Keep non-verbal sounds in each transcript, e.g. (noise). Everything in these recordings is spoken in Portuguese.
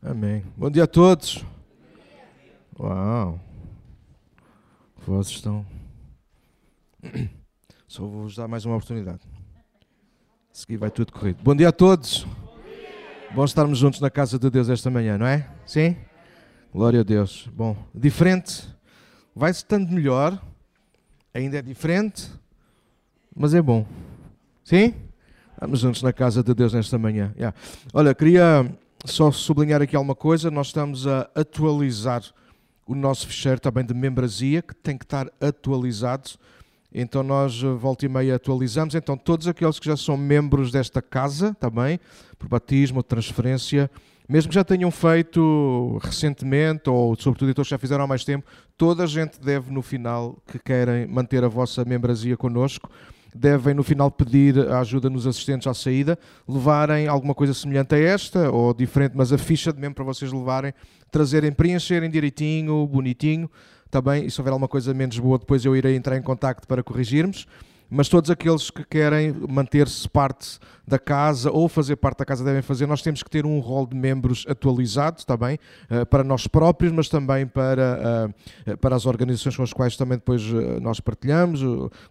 Amém. Bom dia a todos. Uau. Vozes estão. (coughs) Só vou-vos dar mais uma oportunidade. A seguir vai tudo corrido. Bom dia a todos. Bom estarmos juntos na casa de Deus esta manhã, não é? Sim? Glória a Deus. Bom, diferente. Vai estando melhor. Ainda é diferente. Mas é bom. Sim? Estamos juntos na casa de Deus nesta manhã. Yeah. Olha, queria só sublinhar aqui alguma coisa. Nós estamos a atualizar o nosso fecheiro também de membresia, que tem que estar atualizado. Então nós eh, volta e meia atualizamos. Então todos aqueles que já são membros desta casa, também, por batismo, transferência, mesmo que já tenham feito recentemente, ou sobretudo aqueles que já fizeram há mais tempo, toda a gente deve no final, que querem manter a vossa membresia connosco, devem no final pedir a ajuda nos assistentes à saída, levarem alguma coisa semelhante a esta, ou diferente, mas a ficha de membro para vocês levarem, trazerem, preencherem direitinho, bonitinho, está bem? E se houver alguma coisa menos boa, depois eu irei entrar em contacto para corrigirmos mas todos aqueles que querem manter-se parte da casa ou fazer parte da casa devem fazer, nós temos que ter um rol de membros atualizado, está bem? Uh, para nós próprios, mas também para, uh, para as organizações com as quais também depois uh, nós partilhamos,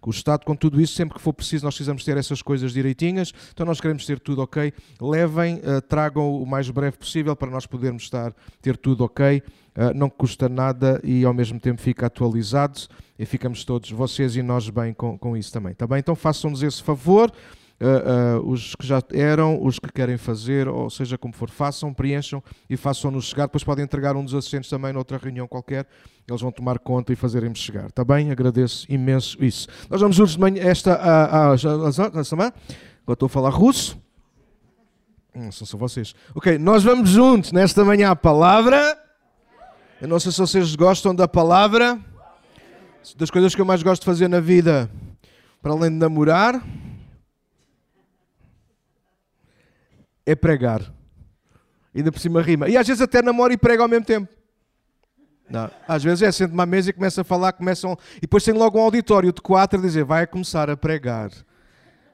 com o Estado, com tudo isso, sempre que for preciso nós precisamos ter essas coisas direitinhas, então nós queremos ter tudo ok, levem, tragam o mais breve possível para nós podermos estar, ter tudo ok, não custa nada e ao mesmo tempo fica atualizado e ficamos todos, vocês e nós, bem com, com isso também. Tá bem? Então façam-nos esse favor. Uh, uh, os que já eram, os que querem fazer, ou seja como for, façam, preencham e façam-nos chegar. Depois podem entregar um dos assistentes também noutra reunião qualquer. Eles vão tomar conta e fazerem-nos chegar. Está bem? Agradeço imenso isso. Nós vamos juntos de manhã, esta a, semana. Agora estou a falar russo. Não são só vocês. Ok, nós vamos juntos nesta manhã a palavra. Eu não sei se vocês gostam da palavra das coisas que eu mais gosto de fazer na vida, para além de namorar, é pregar. Ainda por cima rima. E às vezes até namoro e prego ao mesmo tempo. Não. Às vezes é, sento-me à mesa e começa a falar, começam, e depois tem logo um auditório de quatro a dizer, vai começar a pregar.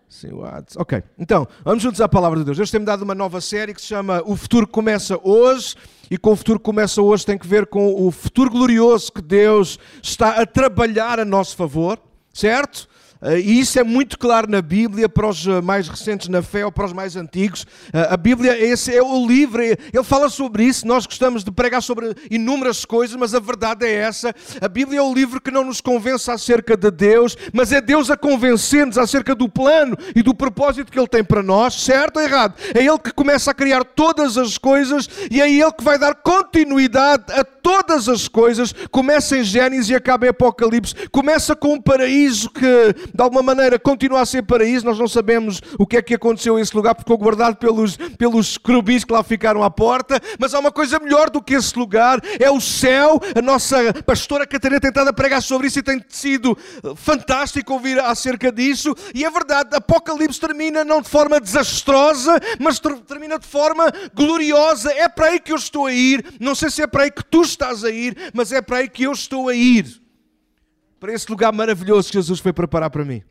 Sim, what? Ok, então, vamos juntos à palavra de Deus. Deus tem-me dado uma nova série que se chama O Futuro Começa Hoje, e com o futuro que começa hoje tem que ver com o futuro glorioso que Deus está a trabalhar a nosso favor, certo? Eh, e isso é muito claro na Bíblia, para os eh, mais recentes na fé ou para os mais antigos. Eh, a Bíblia, esse é o livro, ele fala sobre isso. Nós gostamos de pregar sobre inúmeras coisas, mas a verdade é essa. A Bíblia é o livro que não nos convence acerca de Deus, mas é Deus a convencer-nos acerca do plano e do propósito que Ele tem para nós, certo ou errado? É Ele que começa a criar todas as coisas e é Ele que vai dar continuidade a todas as coisas. Começa em Gênesis e acaba em Apocalipse. Começa com um paraíso que de alguma maneira continua a ser paraíso, nós não sabemos o que é que aconteceu a esse lugar, porque ficou guardado pelos, pelos querubins que lá ficaram à porta, mas há uma coisa melhor do que esse lugar, é o céu, a nossa pastora Catarina tem tentado a pregar sobre isso e tem sido fantástico ouvir acerca disso, e é verdade, Apocalipse termina não de forma desastrosa, mas termina de forma gloriosa, é para aí que eu estou a ir, não sei se é para aí que tu estás a ir, mas é para aí que eu estou a ir para esse lugar maravilhoso que Jesus foi preparar para mim.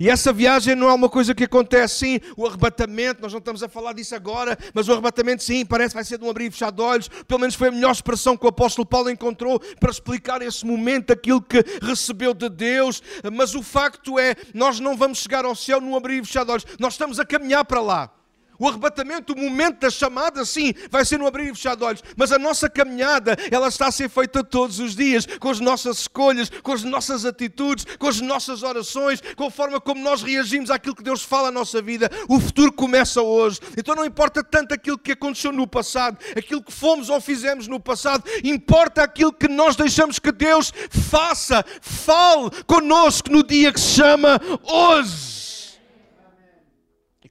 E essa viagem não é uma coisa que acontece sim, o arrebatamento, nós não estamos a falar disso agora, mas o arrebatamento sim, parece que vai ser de um abrir e fechar de olhos, pelo menos foi a melhor expressão que o apóstolo Paulo encontrou para explicar esse momento, aquilo que recebeu de Deus, mas o facto é, nós não vamos chegar ao céu num abrir e fechar de olhos, nós estamos a caminhar para lá. O arrebatamento, o momento da chamada, sim, vai ser no abrir e fechar de olhos. Mas a nossa caminhada, ela está a ser feita todos os dias, com as nossas escolhas, com as nossas atitudes, com as nossas orações, com a forma como nós reagimos àquilo que Deus fala na nossa vida. O futuro começa hoje. Então não importa tanto aquilo que aconteceu no passado, aquilo que fomos ou fizemos no passado, importa aquilo que nós deixamos que Deus faça, fale conosco no dia que se chama hoje.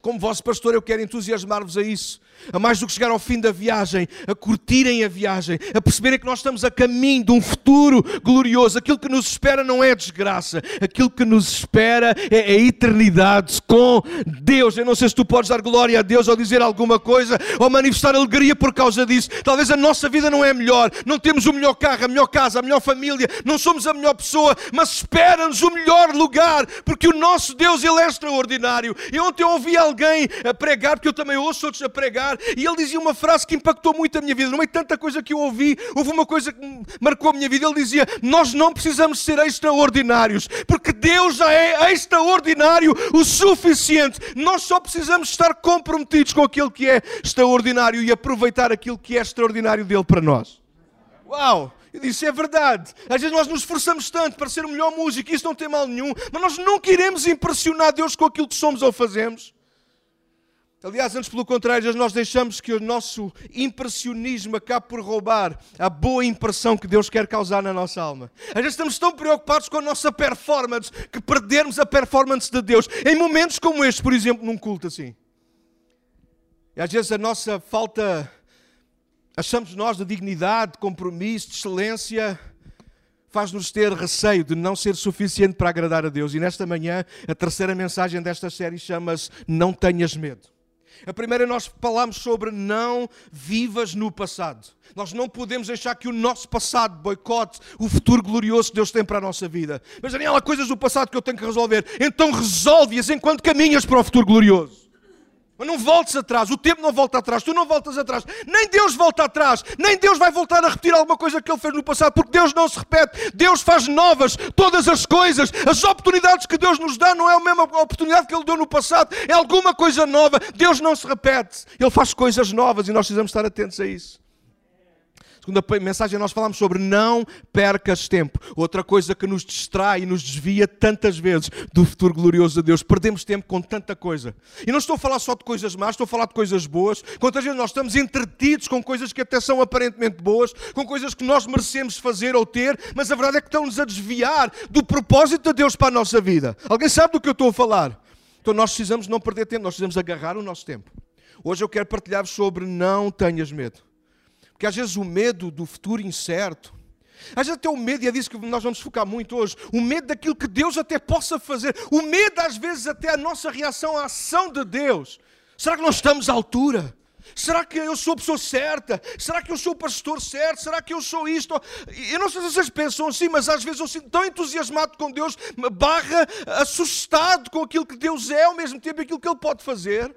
Como vosso pastor, eu quero entusiasmar-vos a isso a mais do que chegar ao fim da viagem, a curtirem a viagem, a perceberem que nós estamos a caminho de um futuro glorioso. Aquilo que nos espera não é desgraça, aquilo que nos espera é a eternidade com Deus. Eu não sei se tu podes dar glória a Deus ou dizer alguma coisa ou manifestar alegria por causa disso. Talvez a nossa vida não é melhor, não temos o melhor carro, a melhor casa, a melhor família, não somos a melhor pessoa, mas espera-nos o melhor lugar, porque o nosso Deus ele é extraordinário. E ontem eu ouvi alguém a pregar, porque eu também ouço outros a pregar sonhar. E ele dizia uma frase que impactou muito a minha vida. No meio de tanta coisa que eu ouvi, houve uma coisa que marcou a minha vida. Ele dizia: Nós não precisamos ser extraordinários, porque Deus já é extraordinário o suficiente. Nós só precisamos estar comprometidos com aquilo que é extraordinário e aproveitar aquilo que é extraordinário dele para nós. Uau! Eu disse, é verdade. Às vezes nós nos esforçamos tanto para ser o melhor músico, isso não tem mal nenhum, mas nós não queremos impressionar Deus com aquilo que somos ou fazemos. Aliás, antes pelo contrário, nós deixamos que o nosso impressionismo acabe por roubar a boa impressão que Deus quer causar na nossa alma. Às vezes estamos tão preocupados com a nossa performance que perdemos a performance de Deus. Em momentos como este, por exemplo, num culto assim. E às vezes a nossa falta achamos nós de dignidade, de compromisso, de excelência, faz-nos ter receio de não ser suficiente para agradar a Deus. E nesta manhã, a terceira mensagem desta série chama-se Não Tenhas Medo. A primeira nós falamos sobre não vivas no passado. Nós não podemos deixar que o nosso passado boicote o futuro glorioso que Deus tem para a nossa vida. Mas Daniel, há coisas do passado que eu tenho que resolver. Então resolve-as enquanto caminhas para o futuro glorioso. Mas não voltes atrás, o tempo não volta atrás, tu não voltas atrás, nem Deus volta atrás, nem Deus vai voltar a repetir alguma coisa que Ele fez no passado, porque Deus não se repete, Deus faz novas todas as coisas, as oportunidades que Deus nos dá não é a mesma oportunidade que Ele deu no passado, é alguma coisa nova, Deus não se repete, Ele faz coisas novas e nós precisamos estar atentos a isso segunda mensagem nós falamos sobre não percas tempo. Outra coisa que nos distrai e nos desvia tantas vezes do futuro glorioso de Deus. Perdemos tempo com tanta coisa. E não estou a falar só de coisas más, estou a falar de coisas boas. Quantas vezes nós estamos entretidos com coisas que até são aparentemente boas, com coisas que nós merecemos fazer ou ter, mas a verdade é que estão-nos a desviar do propósito de Deus para a nossa vida. Alguém sabe do que eu estou a falar? Então nós precisamos não perder tempo, nós precisamos agarrar o nosso tempo. Hoje eu quero partilhar-vos sobre não tenhas medo. Porque às vezes o medo do futuro incerto, às vezes até o medo, e é disso que nós vamos focar muito hoje, o medo daquilo que Deus até possa fazer, o medo às vezes até a nossa reação à ação de Deus. Será que nós estamos à altura? Será que eu sou a pessoa certa? Será que eu sou o pastor certo? Será que eu sou isto? Eu não sei se vocês pensam assim, mas às vezes eu sinto tão entusiasmado com Deus, barra assustado com aquilo que Deus é, ao mesmo tempo aquilo que Ele pode fazer.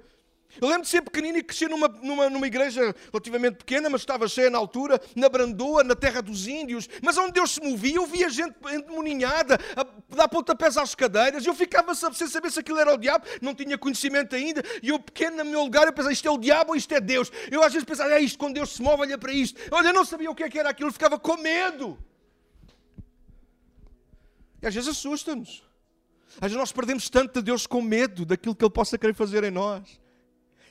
Eu lembro de ser pequenino e crescer numa, numa, numa igreja relativamente pequena, mas estava cheia na altura, na Brandoa, na terra dos índios. Mas onde Deus se movia, eu via gente endemoninhada, a dar pontapés às cadeiras. Eu ficava sem saber se aquilo era o diabo, não tinha conhecimento ainda. E eu, pequeno, no meu lugar, eu pensava, isto é o diabo ou isto é Deus? Eu às vezes pensava, é isto, quando Deus se move, olha para isto. Olha, eu não sabia o que, é que era aquilo, eu ficava com medo. E às vezes assusta-nos. Às vezes nós perdemos tanto de Deus com medo daquilo que Ele possa querer fazer em nós.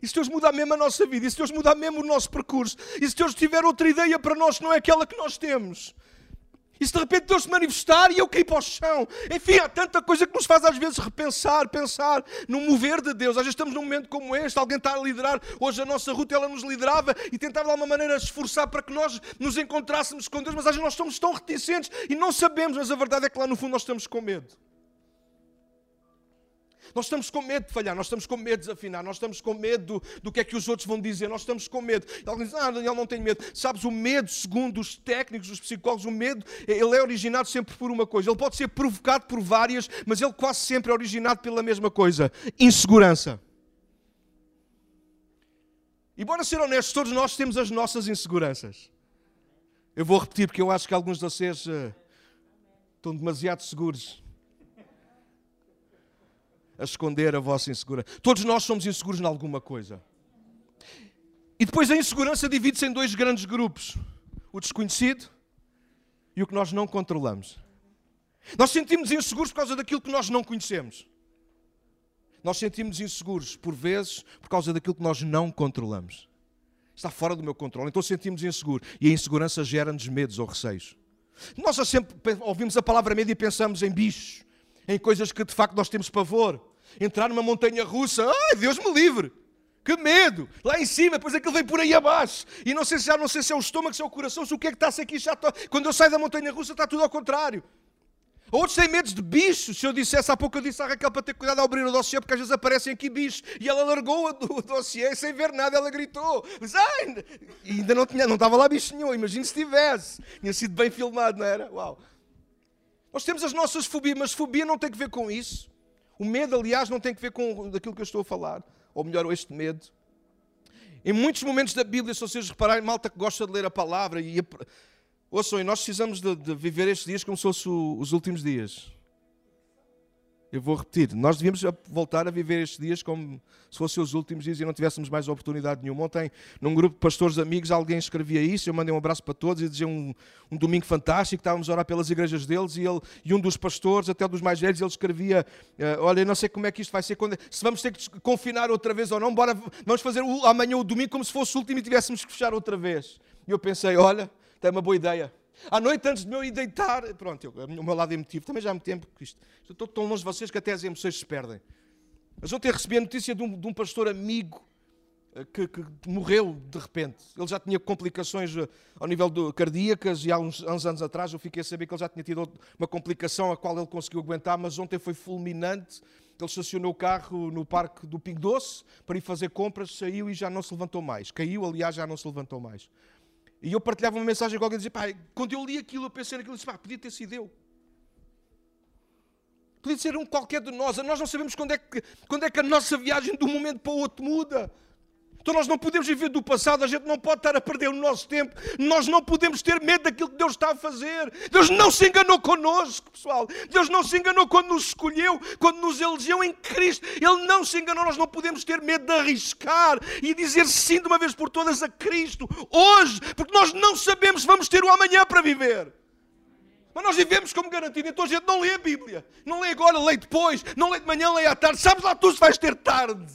E se Deus mudar mesmo a nossa vida, e se Deus mudar mesmo o nosso percurso, e se Deus tiver outra ideia para nós que não é aquela que nós temos, e se de repente Deus se manifestar e eu cair para o chão, enfim, há tanta coisa que nos faz às vezes repensar, pensar no mover de Deus. Às vezes estamos num momento como este, alguém está a liderar, hoje a nossa ruta ela nos liderava e tentava de alguma maneira esforçar para que nós nos encontrássemos com Deus, mas às vezes nós somos tão reticentes e não sabemos, mas a verdade é que lá no fundo nós estamos com medo. Nós estamos com medo de falhar, nós estamos com medo de desafinar, nós estamos com medo do, do que é que os outros vão dizer, nós estamos com medo. E alguém diz, ah, Daniel não tem medo. Sabes, o medo, segundo os técnicos, os psicólogos, o medo, ele é originado sempre por uma coisa. Ele pode ser provocado por várias, mas ele quase sempre é originado pela mesma coisa: insegurança. E bora ser honestos, todos nós temos as nossas inseguranças. Eu vou repetir porque eu acho que alguns de vocês uh, estão demasiado seguros a esconder a vossa insegurança. Todos nós somos inseguros em alguma coisa. E depois a insegurança divide-se em dois grandes grupos: o desconhecido e o que nós não controlamos. Nós sentimos inseguros por causa daquilo que nós não conhecemos. Nós sentimos inseguros, por vezes, por causa daquilo que nós não controlamos. Está fora do meu controle, então sentimos inseguro. E a insegurança gera-nos medos ou receios. Nós sempre ouvimos a palavra medo e pensamos em bichos, em coisas que de facto nós temos pavor entrar numa montanha russa, ai, Deus me livre. Que medo! Lá em cima, depois aquilo vem por aí abaixo. E não sei se já não sei se é o estômago, se é o coração, se o que é que está-se aqui já está. Quando eu saio da montanha russa está tudo ao contrário. Outros têm medos de bichos. Se eu dissesse há pouco, eu disse à Raquel para ter cuidado ao abrir o dossiê, porque às vezes aparecem aqui bichos. E ela largou o (laughs) dossiê sem ver nada, ela gritou. Mas, ai, ainda não, tinha, não estava lá bicho nenhum. Imagina se tivesse. Tinha sido bem filmado, não era? Uau. Nós temos as nossas fobias, mas fobia não tem que ver com isso. O medo, aliás, não tem que ver com aquilo que eu estou a falar, ou melhor, este medo. Em muitos momentos da Bíblia, se vocês repararem, malta que gosta de ler a palavra, e a... ouçam, e nós precisamos de, de, viver estes dias como se fossem os últimos dias. Eu vou repetir, nós devíamos voltar a viver estes dias como se fossem os últimos dias e não tivéssemos mais oportunidade nenhuma. Ontem, num grupo de pastores amigos, alguém escrevia isso, eu mandei um abraço para todos e dizia um, um domingo fantástico, estávamos a orar pelas igrejas deles e, ele, e um dos pastores, até dos mais velhos, ele escrevia, uh, olha, não sei como é que isto vai ser, quando, se vamos ter que confinar outra vez ou não, bora, vamos fazer o, amanhã o domingo como se fosse o último e tivéssemos que fechar outra vez. E eu pensei, olha, tem uma boa ideia. À noite, antes de me ir deitar, pronto, eu, o meu lado emotivo, também já há muito tempo que isto, estou tão longe de vocês que até as emoções se perdem. Mas ontem recebi a notícia de um, de um pastor amigo eh, que, que, morreu de repente. Ele já tinha complicações eh, ao nível de cardíacas e há uns, uns, anos atrás eu fiquei a saber que ele já tinha tido uma complicação a qual ele conseguiu aguentar, mas ontem foi fulminante. Ele estacionou o carro no parque do Pingo Doce para ir fazer compras, saiu e já não se levantou mais. Caiu, aliás, já não se levantou mais. E eu partilhava uma mensagem com alguém e dizia, pá, quando eu li aquilo, eu pensei naquilo e disse, pá, podia ter sido eu. Podia ser um qualquer de nós. Nós não sabemos quando é, que, quando é que a nossa viagem de um momento para o outro muda. Então nós não podemos viver do passado, a gente não pode estar a perder o nosso tempo, nós não podemos ter medo daquilo que Deus está a fazer. Deus não se enganou connosco, pessoal. Deus não se enganou quando nos escolheu, quando nos elegeu em Cristo. Ele não se enganou, nós não podemos ter medo de arriscar e dizer sim de uma vez por todas a Cristo, hoje, porque nós não sabemos se vamos ter o amanhã para viver. Mas nós vivemos como garantido, então a gente não lê a Bíblia. Não lê agora, lê depois, não lê de manhã, lê à tarde. Sabes lá tu se vais ter tarde.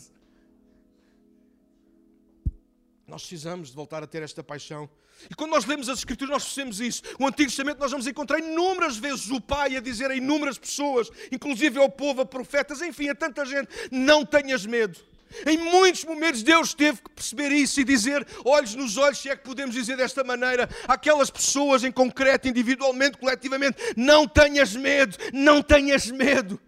Nós precisamos de voltar a ter esta paixão. E quando nós lemos as Escrituras, nós percebemos isso. O Antigo Testamento nós vamos encontrar inúmeras vezes o Pai a dizer a inúmeras pessoas, inclusive ao povo, a profetas, enfim, a tanta gente: não tenhas medo. Em muitos momentos Deus teve que perceber isso e dizer, olhos nos olhos, se é que podemos dizer desta maneira, aquelas pessoas em concreto, individualmente, coletivamente, não tenhas medo, não tenhas medo.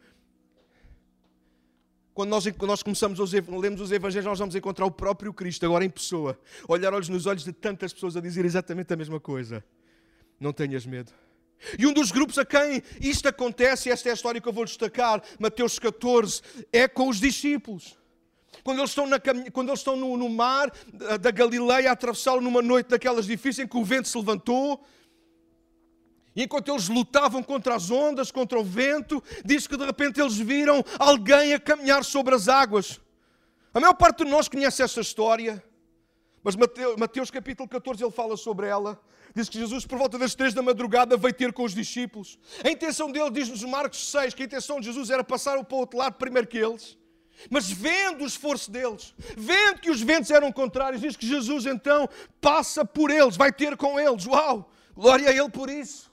Quando nós, quando nós começamos a lemos os Evangelhos, nós vamos encontrar o próprio Cristo, agora em pessoa, olhar olhos nos olhos de tantas pessoas a dizer exatamente a mesma coisa. Não tenhas medo. E um dos grupos a quem isto acontece, esta é a história que eu vou destacar, Mateus 14, é com os discípulos. Quando eles estão, na, quando eles estão no, no mar da Galileia a atravessá-lo numa noite daquelas difíceis em que o vento se levantou, e enquanto eles lutavam contra as ondas, contra o vento, diz que de repente eles viram alguém a caminhar sobre as águas. A maior parte de nós conhece essa história, mas Mateus, Mateus capítulo 14 ele fala sobre ela. Diz que Jesus, por volta das três da madrugada, veio ter com os discípulos. A intenção dele, diz-nos Marcos 6, que a intenção de Jesus era passar para o outro lado primeiro que eles. Mas vendo o esforço deles, vendo que os ventos eram contrários, diz que Jesus então passa por eles, vai ter com eles. Uau! Glória a Ele por isso.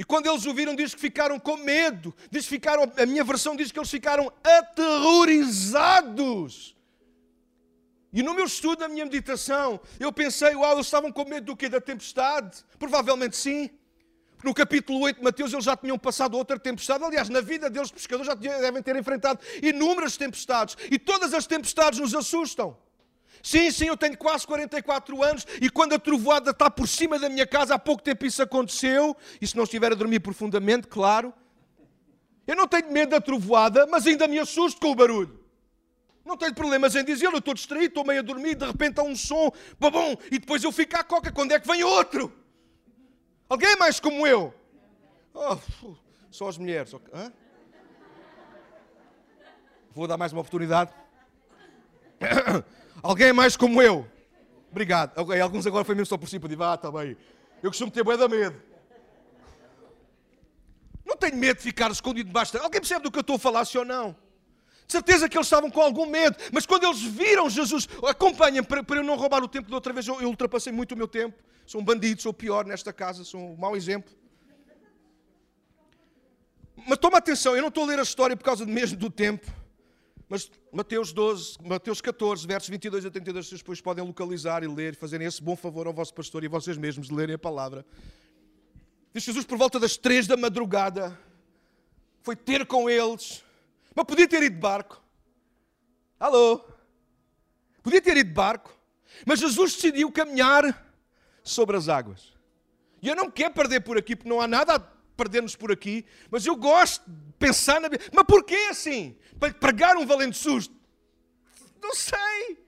E quando eles ouviram, diz que ficaram com medo. Diz que ficaram, a minha versão diz que eles ficaram aterrorizados. E no meu estudo, na minha meditação, eu pensei, uau, eles estavam com medo do quê? Da tempestade? Provavelmente sim. No capítulo 8 de Mateus, eles já tinham passado outra tempestade. Aliás, na vida deles, pescadores, já devem ter enfrentado inúmeras tempestades. E todas as tempestades nos assustam. Sim, sim, eu tenho quase 44 anos e quando a trovoada está por cima da minha casa, há pouco tempo isso aconteceu, e se não estiver a dormir profundamente, claro. Eu não tenho medo da trovoada, mas ainda me assusto com o barulho. Não tenho problemas em dizer, eu estou distraído, estou meio a dormir, de repente há um som, babom, e depois eu fico à coca, quando é que vem outro? Alguém mais como eu? Oh, só as mulheres. Hã? Vou dar mais uma oportunidade. (coughs) Alguém mais como eu? Obrigado. Alguns agora foi mesmo só por si, para ah, está bem. Eu costumo ter bué da medo. Não tenho medo de ficar escondido debaixo da... Alguém percebe do que eu estou a falar, sim ou não? De certeza que eles estavam com algum medo, mas quando eles viram Jesus, acompanhem para, para eu não roubar o tempo de outra vez, eu, eu ultrapassei muito o meu tempo. Sou um bandido, sou pior nesta casa, sou um mau exemplo. Mas toma atenção, eu não estou a ler a história por causa mesmo do tempo. Mas Mateus 12, Mateus 14, versos 22 a 32, vocês depois podem localizar e ler, fazerem esse bom favor ao vosso pastor e a vocês mesmos de lerem a palavra. Diz Jesus por volta das três da madrugada, foi ter com eles, mas podia ter ido de barco. Alô? Podia ter ido de barco, mas Jesus decidiu caminhar sobre as águas. E eu não quero perder por aqui, porque não há nada perder-nos por aqui, mas eu gosto de pensar na Bíblia. Mas porquê assim? Para lhe pregar um valente susto? Não sei.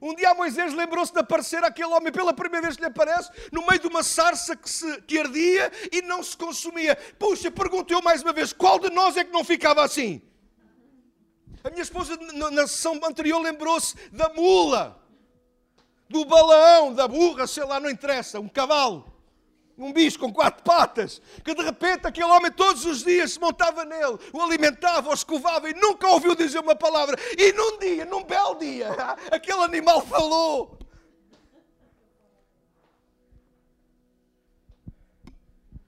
Um dia Moisés lembrou-se de aparecer aquele homem pela primeira vez que lhe aparece, no meio de uma sarça que, se, que ardia e não se consumia. Puxa, pergunto eu mais uma vez: qual de nós é que não ficava assim? A minha esposa, na sessão anterior, lembrou-se da mula, do balão, da burra, sei lá, não interessa, um cavalo um bicho com quatro patas, que de repente aquele homem todos os dias se montava nele, o alimentava, o escovava e nunca ouviu dizer uma palavra. E num dia, num belo dia, (laughs) aquele animal falou.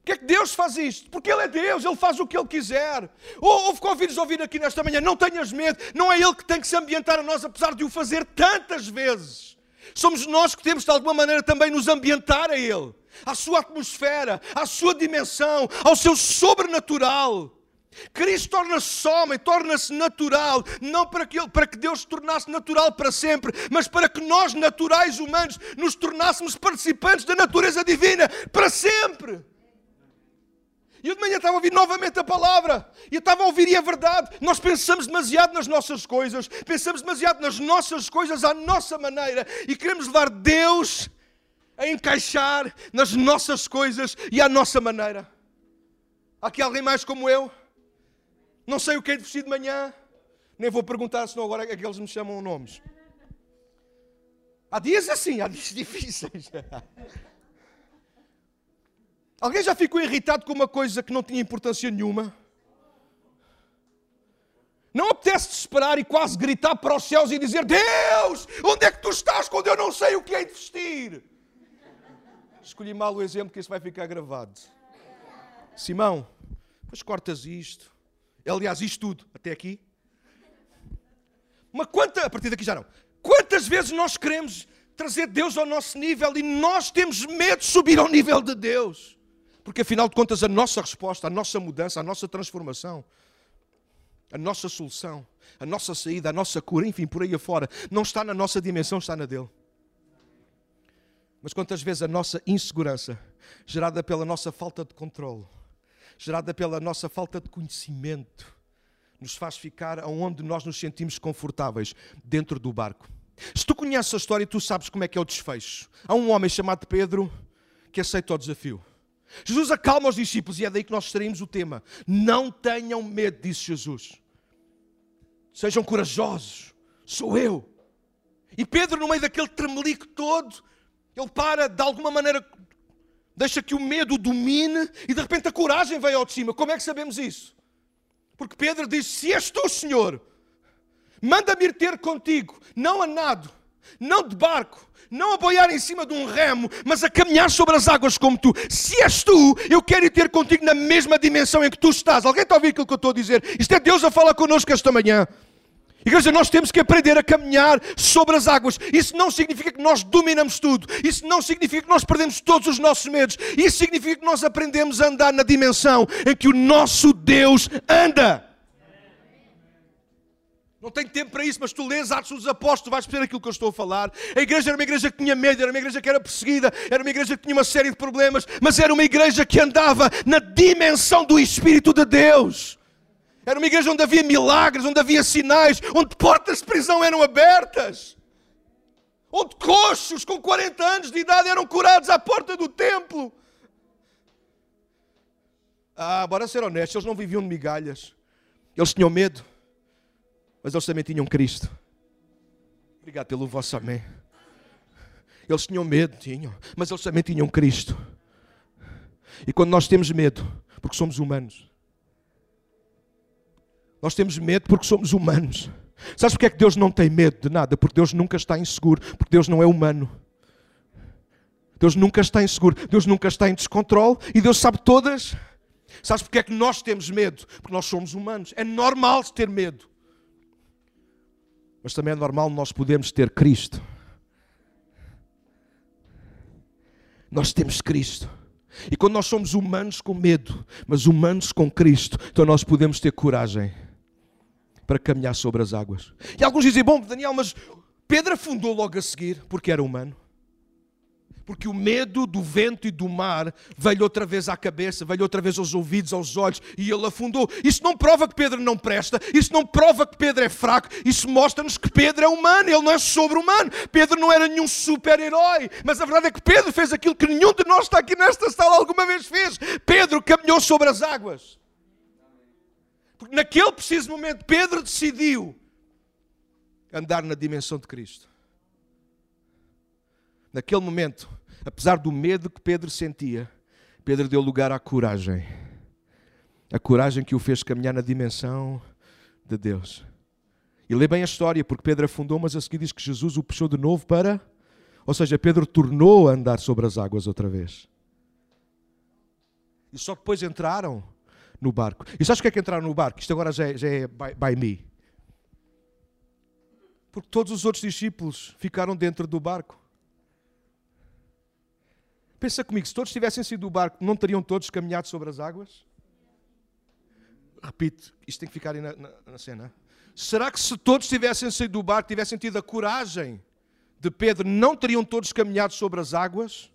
que é que Deus faz isto? Porque Ele é Deus, Ele faz o que Ele quiser. Ou houve convites a ouvir aqui nesta manhã, não tenhas medo, não é Ele que tem que se ambientar a nós, apesar de o fazer tantas vezes. Somos nós que temos de alguma maneira também nos ambientar a Ele à sua atmosfera, à sua dimensão, ao seu sobrenatural. Cristo torna-se homem, torna-se natural, não para que, para que Deus se tornasse natural para sempre, mas para que nós, naturais humanos, nos tornássemos participantes da natureza divina para sempre. E eu de manhã estava a ouvir novamente a palavra, e eu estava a ouvir, e é verdade, nós pensamos demasiado nas nossas coisas, pensamos demasiado nas nossas coisas à nossa maneira, e queremos levar Deus a encaixar nas nossas coisas e à nossa maneira. Há aqui alguém mais como eu? Não sei o que é de vestir de manhã. Nem vou perguntar, senão agora é que eles me chamam nomes. Há dias assim, há dias (laughs) difíceis. Alguém já ficou irritado com uma coisa que não tinha importância nenhuma? Não apetece esperar e quase gritar para os céus e dizer: Deus, onde é que tu estás quando eu não sei o que é de vestir? Escolhi mal o exemplo que isso vai ficar gravado. Simão, depois cortas isto. Aliás, isto tudo, até aqui. Mas quanta, a partir daqui já não. Quantas vezes nós queremos trazer Deus ao nosso nível e nós temos medo de subir ao nível de Deus? Porque afinal de contas, a nossa resposta, a nossa mudança, a nossa transformação, a nossa solução, a nossa saída, a nossa cura, enfim, por aí afora, não está na nossa dimensão, está na dele. Mas quantas vezes a nossa insegurança, gerada pela nossa falta de controle, gerada pela nossa falta de conhecimento, nos faz ficar onde nós nos sentimos confortáveis, dentro do barco. Se tu conheces a história, tu sabes como é que é o desfecho. Há um homem chamado Pedro que aceita o desafio. Jesus acalma os discípulos e é daí que nós estaremos o tema. Não tenham medo, disse Jesus. Sejam corajosos, sou eu. E Pedro, no meio daquele tremelico todo, ele para, de alguma maneira, deixa que o medo domine e de repente a coragem veio ao de cima. Como é que sabemos isso? Porque Pedro diz: Se és tu, Senhor, manda-me ir ter contigo, não a nado, não de barco, não a boiar em cima de um remo, mas a caminhar sobre as águas como tu. Se és tu, eu quero ir ter contigo na mesma dimensão em que tu estás. Alguém está a ouvir aquilo que eu estou a dizer? Isto é Deus a falar connosco esta manhã. Igreja, nós temos que aprender a caminhar sobre as águas. Isso não significa que nós dominamos tudo. Isso não significa que nós perdemos todos os nossos medos. Isso significa que nós aprendemos a andar na dimensão em que o nosso Deus anda. Não tenho tempo para isso, mas tu lês Atos dos Apóstolos, vais perceber aquilo que eu estou a falar. A igreja era uma igreja que tinha medo, era uma igreja que era perseguida, era uma igreja que tinha uma série de problemas, mas era uma igreja que andava na dimensão do Espírito de Deus. Era uma igreja onde havia milagres, onde havia sinais, onde portas de prisão eram abertas. Onde coxos com 40 anos de idade eram curados à porta do templo. Ah, bora ser honestos, eles não viviam de migalhas. Eles tinham medo, mas eles também tinham Cristo. Obrigado pelo vosso amém. Eles tinham medo, tinham, mas eles também tinham Cristo. E quando nós temos medo, porque somos humanos, nós temos medo porque somos humanos. Sabes porque é que Deus não tem medo de nada? Porque Deus nunca está inseguro, porque Deus não é humano. Deus nunca está inseguro, Deus nunca está em descontrole e Deus sabe todas. Sabes porque é que nós temos medo? Porque nós somos humanos. É normal ter medo. Mas também é normal nós podermos ter Cristo. Nós temos Cristo. E quando nós somos humanos com medo, mas humanos com Cristo, então nós podemos ter coragem para caminhar sobre as águas. E alguns dizem: Bom, Daniel, mas Pedro afundou logo a seguir porque era humano. Porque o medo do vento e do mar veio outra vez à cabeça, veio outra vez aos ouvidos, aos olhos e ele afundou. Isso não prova que Pedro não presta, isso não prova que Pedro é fraco, isso mostra-nos que Pedro é humano, ele não é sobre-humano. Pedro não era nenhum super-herói, mas a verdade é que Pedro fez aquilo que nenhum de nós está aqui nesta sala alguma vez fez. Pedro caminhou sobre as águas. Naquele preciso momento, Pedro decidiu andar na dimensão de Cristo naquele momento, apesar do medo que Pedro sentia, Pedro deu lugar à coragem. A coragem que o fez caminhar na dimensão de Deus. E lê bem a história, porque Pedro afundou, mas a seguir diz que Jesus o puxou de novo para. Ou seja, Pedro tornou a andar sobre as águas outra vez. E só depois entraram no barco. E sabes o que é que entraram no barco? Isto agora já é, já é by, by me. Porque todos os outros discípulos ficaram dentro do barco. Pensa comigo, se todos tivessem sido do barco, não teriam todos caminhado sobre as águas? Repito, isto tem que ficar aí na, na, na cena. Será que se todos tivessem saído do barco, tivessem tido a coragem de Pedro, não teriam todos caminhado sobre as águas?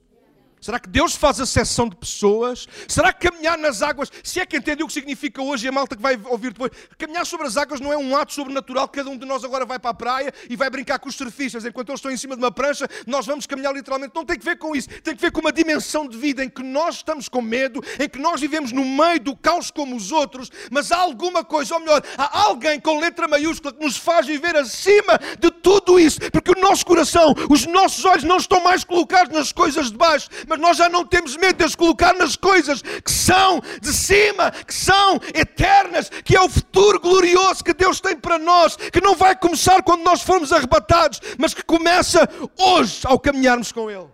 Será que Deus faz a sessão de pessoas? Será que caminhar nas águas, se é que entendeu o que significa hoje e a malta que vai ouvir depois, caminhar sobre as águas não é um ato sobrenatural, cada um de nós agora vai para a praia e vai brincar com os surfistas, enquanto eles estão em cima de uma prancha, nós vamos caminhar literalmente. Não tem que ver com isso, tem que ver com uma dimensão de vida em que nós estamos com medo, em que nós vivemos no meio do caos como os outros, mas há alguma coisa, ou melhor, há alguém com letra maiúscula que nos faz viver acima de tudo isso, porque o nosso coração, os nossos olhos não estão mais colocados nas coisas de baixo, mas nós já não temos medo de as colocar nas coisas que são de cima, que são eternas, que é o futuro glorioso que Deus tem para nós, que não vai começar quando nós formos arrebatados, mas que começa hoje ao caminharmos com Ele.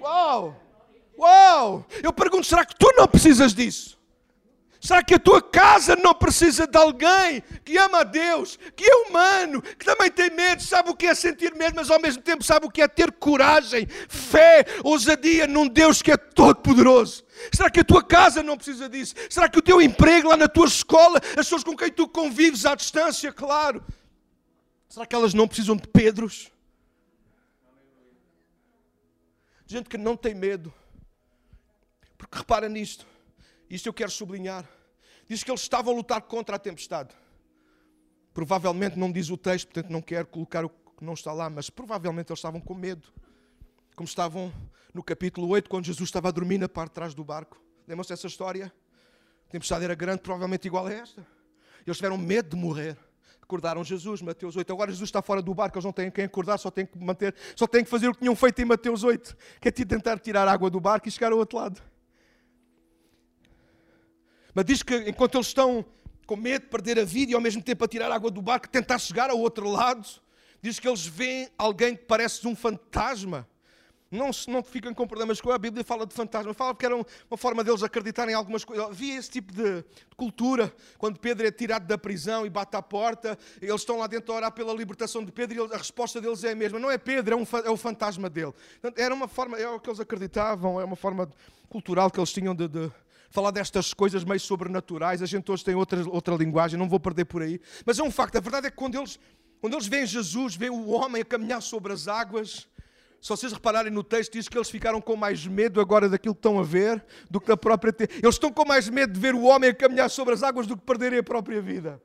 Uau! Uau! Eu pergunto, será que tu não precisas disso? Será que a tua casa não precisa de alguém que ama a Deus, que é humano, que também tem medo, sabe o que é sentir medo, mas ao mesmo tempo sabe o que é ter coragem, fé, ousadia num Deus que é todo poderoso? Será que a tua casa não precisa disso? Será que o teu emprego lá na tua escola, as pessoas com quem tu convives à distância, claro, será que elas não precisam de Pedros? Gente que não tem medo. Porque repara nisto. Isto eu quero sublinhar. Diz que eles estavam a lutar contra a tempestade. Provavelmente não diz o texto, portanto não quero colocar o que não está lá, mas provavelmente eles estavam com medo. Como estavam no capítulo 8, quando Jesus estava a dormir na parte de trás do barco. Lembram-se dessa história? A tempestade era grande, provavelmente igual a esta. Eles tiveram medo de morrer. Acordaram Jesus, Mateus 8. Agora Jesus está fora do barco, eles não têm quem acordar, só têm que manter, só têm que fazer o que tinham feito em Mateus 8, que é tentar tirar água do barco e chegar ao outro lado. Mas diz que enquanto eles estão com medo de perder a vida e ao mesmo tempo a tirar água do barco, tentar chegar ao outro lado, diz que eles veem alguém que parece um fantasma. Não, não ficam com problemas com a Bíblia, fala de fantasma, fala que era uma forma deles acreditarem em algumas coisas. Havia esse tipo de, cultura, quando Pedro é tirado da prisão e bate à porta, eles estão lá dentro a orar pela libertação de Pedro e a resposta deles é a mesma. Não é Pedro, é, um, é o fantasma dele. Era uma forma, é o que eles acreditavam, é uma forma cultural que eles tinham de, de falar destas coisas meio sobrenaturais. A gente hoje tem outra, outra linguagem, não vou perder por aí. Mas é um facto, a verdade é que quando eles, quando eles veem Jesus, veem o homem a caminhar sobre as águas, se vocês repararem no texto, diz que eles ficaram com mais medo agora daquilo que estão a ver do que da própria. Eles estão com mais medo de ver o homem a caminhar sobre as águas do que perderem a própria vida.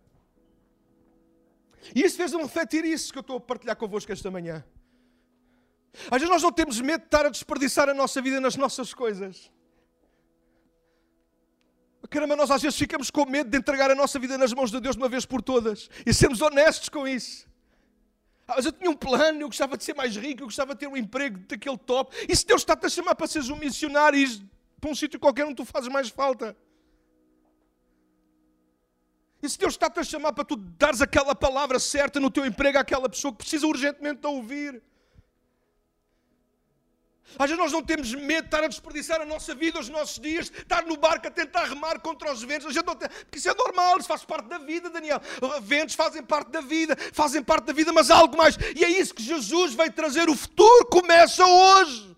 E isso fez-me refletir isso que eu estou a partilhar convosco esta manhã. Às vezes nós não temos medo de estar a desperdiçar a nossa vida nas nossas coisas. Caramba, nós às vezes ficamos com medo de entregar a nossa vida nas mãos de Deus de uma vez por todas e sermos honestos com isso. Ah, mas eu tinha um plano, eu gostava de ser mais rico, eu gostava de ter um emprego daquele top. E se Deus está-te a chamar para seres um missionário e para um sítio qualquer onde tu fazes mais falta? E se Deus está-te a chamar para tu dares aquela palavra certa no teu emprego àquela pessoa que precisa urgentemente de ouvir? Às vezes nós não temos medo de estar a desperdiçar a nossa vida, os nossos dias, estar no barco a tentar remar contra os ventos. A gente não tem... Porque isso é normal, isso faz parte da vida, Daniel. Ventos fazem parte da vida, fazem parte da vida, mas há algo mais. E é isso que Jesus veio trazer. O futuro começa hoje.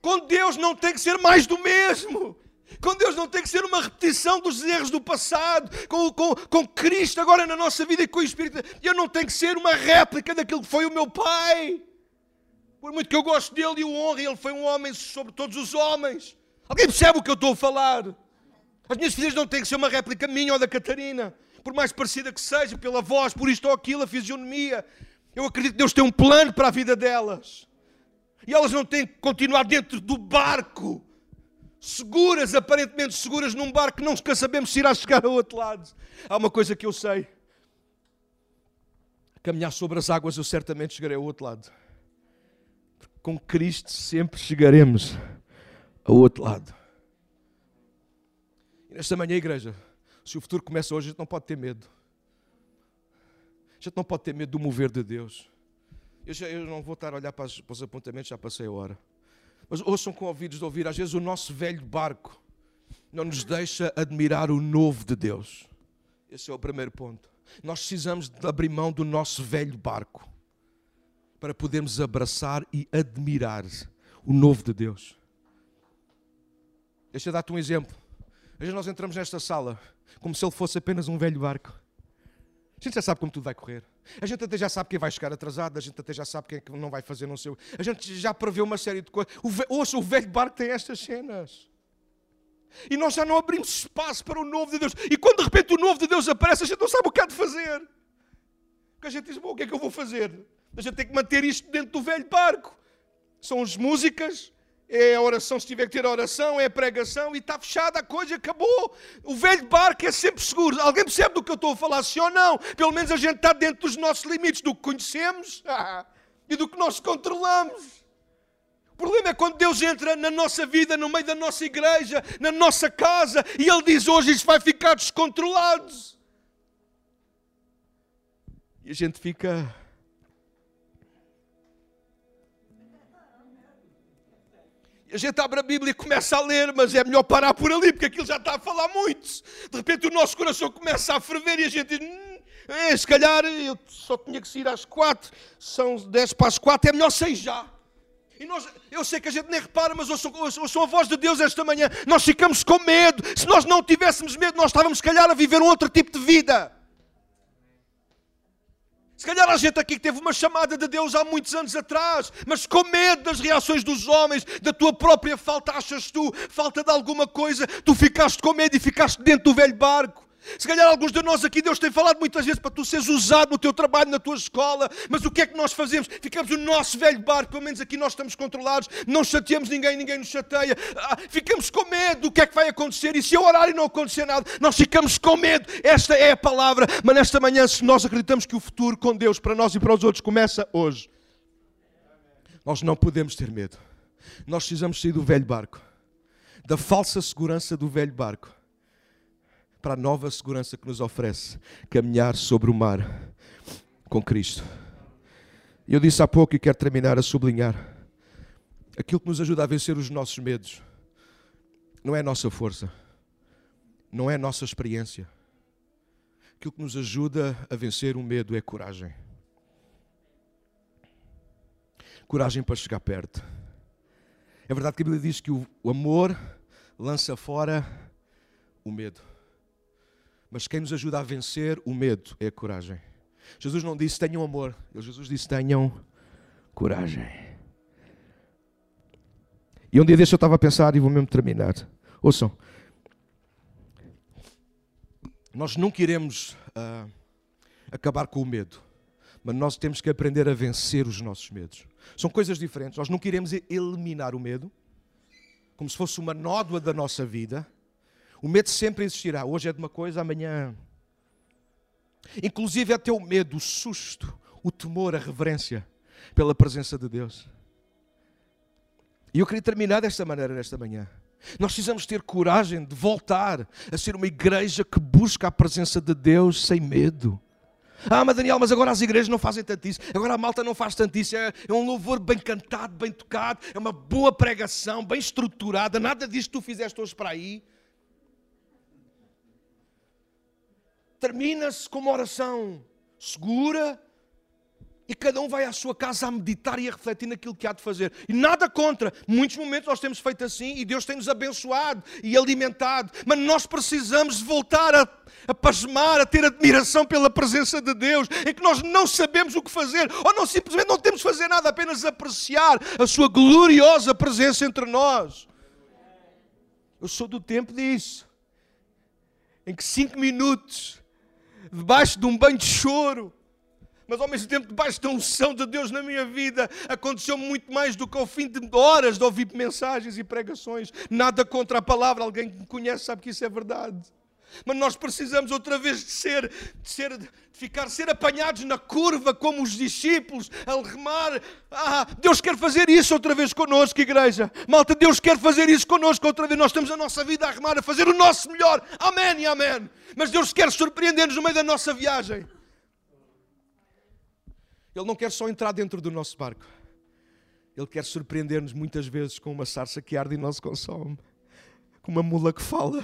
Com Deus não tem que ser mais do mesmo. Com Deus não tem que ser uma repetição dos erros do passado. Com, com, com Cristo agora na nossa vida e com o Espírito. Eu não tenho que ser uma réplica daquilo que foi o meu Pai. Por muito que eu goste dele e o honre, ele foi um homem sobre todos os homens. Alguém percebe o que eu estou a falar? As minhas filhas não têm que ser uma réplica minha ou da Catarina, por mais parecida que seja, pela voz, por isto ou aquilo, a fisionomia. Eu acredito que Deus tem um plano para a vida delas. E elas não têm que continuar dentro do barco, seguras, aparentemente seguras, num barco que nunca sabemos se irá chegar ao outro lado. Há uma coisa que eu sei: caminhar sobre as águas, eu certamente chegarei ao outro lado. Com Cristo sempre chegaremos ao outro lado. E nesta manhã, igreja, se o futuro começa hoje, a gente não pode ter medo. A gente não pode ter medo do mover de Deus. Eu, já, eu não vou estar a olhar para, para os apontamentos, já passei a hora. Mas ouçam com ouvidos de ouvir. Às vezes o nosso velho barco não nos deixa admirar o novo de Deus. Esse é o primeiro ponto. Nós precisamos de abrir mão do nosso velho barco para podermos abraçar e admirar o novo de Deus. Deixa eu dar-te um exemplo. Hoje nós entramos nesta sala como se ele fosse apenas um velho barco. A gente já sabe como tudo vai correr. A gente até já sabe quem vai chegar atrasado, a gente até já sabe quem é que não vai fazer não sei. A gente já prevê uma série de coisas. O, ouça, o velho barco tem estas cenas. E nós já não abrimos espaço para o novo de Deus. E quando de repente o novo de Deus aparece, a gente não sabe o que há de fazer. Porque a gente diz, bom, o que é que eu vou fazer? A gente tem que manter isto dentro do velho barco. São as músicas, é a oração, se tiver que ter a oração, é a pregação, e está fechada a coisa, acabou. O velho barco é sempre seguro. Alguém percebe do que eu estou a falar, sim ou não? Pelo menos a gente está dentro dos nossos limites, do que conhecemos (laughs) e do que nós controlamos. O problema é quando Deus entra na nossa vida, no meio da nossa igreja, na nossa casa, e Ele diz: hoje isto vai ficar descontrolado. E a gente fica a gente abre a Bíblia e começa a ler, mas é melhor parar por ali, porque aquilo já está a falar muito. De repente o nosso coração começa a ferver e a gente diz: é, se calhar eu só tinha que sair às quatro, são dez para as quatro, é melhor sair já. E nós, eu sei que a gente nem repara, mas ouçam, ouçam a voz de Deus esta manhã. Nós ficamos com medo. Se nós não tivéssemos medo, nós estávamos, se calhar, a viver um outro tipo de vida. Se calhar a gente aqui que teve uma chamada de Deus há muitos anos atrás, mas com medo das reações dos homens, da tua própria falta, achas tu, falta de alguma coisa, tu ficaste com medo e ficaste dentro do velho barco. Se calhar alguns de nós aqui, Deus tem falado muitas vezes para tu seres usado no teu trabalho, na tua escola, mas o que é que nós fazemos? Ficamos no nosso velho barco, pelo menos aqui nós estamos controlados, não chateamos ninguém, ninguém nos chateia, ah, ficamos com medo do que é que vai acontecer, e se eu orar e não acontecer nada, nós ficamos com medo. Esta é a palavra, mas nesta manhã, se nós acreditamos que o futuro com Deus para nós e para os outros começa hoje, nós não podemos ter medo. Nós precisamos sair do velho barco, da falsa segurança do velho barco para a nova segurança que nos oferece caminhar sobre o mar com Cristo. Eu disse há pouco e quero terminar a sublinhar aquilo que nos ajuda a vencer os nossos medos. Não é a nossa força, não é a nossa experiência. Aquilo que nos ajuda a vencer o medo é coragem. Coragem para chegar perto. É verdade que a Bíblia diz que o amor lança fora o medo. Mas quem nos ajuda a vencer o medo é a coragem. Jesus não disse tenham amor, Jesus disse tenham coragem. E um dia desse eu estava a pensar e vou mesmo terminar. Ouçam, nós nunca iremos uh, acabar com o medo, mas nós temos que aprender a vencer os nossos medos. São coisas diferentes. Nós nunca iremos eliminar o medo, como se fosse uma nódoa da nossa vida, o medo sempre existirá. Hoje é de uma coisa, amanhã. Inclusive até o medo, o susto, o temor, a reverência pela presença de Deus. E eu queria terminar desta maneira nesta manhã. Nós precisamos ter coragem de voltar a ser uma igreja que busca a presença de Deus sem medo. Ah, mas Daniel, mas agora as igrejas não fazem tanto isso. Agora a malta não faz tanto isso. É, é um louvor bem cantado, bem tocado. É uma boa pregação, bem estruturada. Nada disso tu fizeste hoje para aí. Termina-se com uma oração segura E cada um vai à sua casa a meditar e a refletir naquilo que há de fazer. E nada contra. Muitos momentos nós temos feito assim e Deus tem-nos abençoado e alimentado. Mas nós precisamos voltar a, a pasmar, a ter admiração pela presença de Deus, em que nós não sabemos o que fazer, ou não simplesmente não temos que fazer nada, apenas apreciar a sua gloriosa presença entre nós. Eu sou do tempo disso, em que cinco minutos, debaixo de um banho de choro, mas ao mesmo tempo, debaixo da unção de Deus na minha vida, aconteceu muito mais do que ao fim de horas de ouvir mensagens e pregações. Nada contra a palavra, alguém que me conhece sabe que isso é verdade. Mas nós precisamos outra vez de ser, de ser, de ficar, ser apanhados na curva como os discípulos, a remar. Ah, Deus quer fazer isso outra vez connosco, igreja. Malta, Deus quer fazer isso connosco outra vez. Nós temos a nossa vida a remar, a fazer o nosso melhor. Amém e amém. Mas Deus quer surpreender-nos no meio da nossa viagem. Ele não quer só entrar dentro do nosso barco. Ele quer surpreender-nos muitas vezes com uma sarça que arde e não se consome, com uma mula que fala,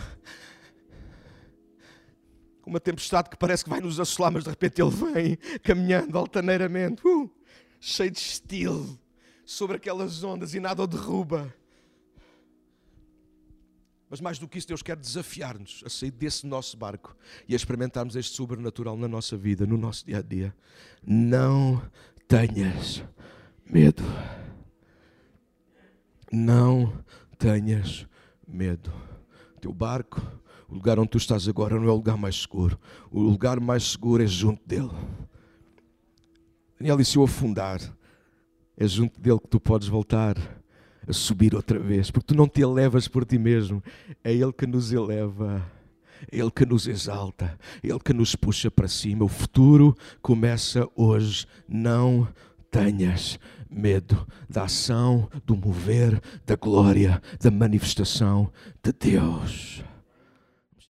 uma tempestade que parece que vai nos assolar, mas de repente ele vem caminhando altaneiramente, uh, cheio de estilo, sobre aquelas ondas e nada o derruba. Mas mais do que isso, Deus quer desafiar-nos a sair desse nosso barco e a experimentarmos este sobrenatural na nossa vida, no nosso dia a dia. Não tenhas medo. Não tenhas medo. O teu barco, o lugar onde tu estás agora, não é o lugar mais seguro. O lugar mais seguro é junto dele. Daniel, e se eu afundar, é junto dele que tu podes voltar a subir outra vez, porque tu não te elevas por ti mesmo, é Ele que nos eleva. É Ele que nos exalta, é Ele que nos puxa para cima. O futuro começa hoje. Não tenhas medo da ação, do mover, da glória, da manifestação de Deus.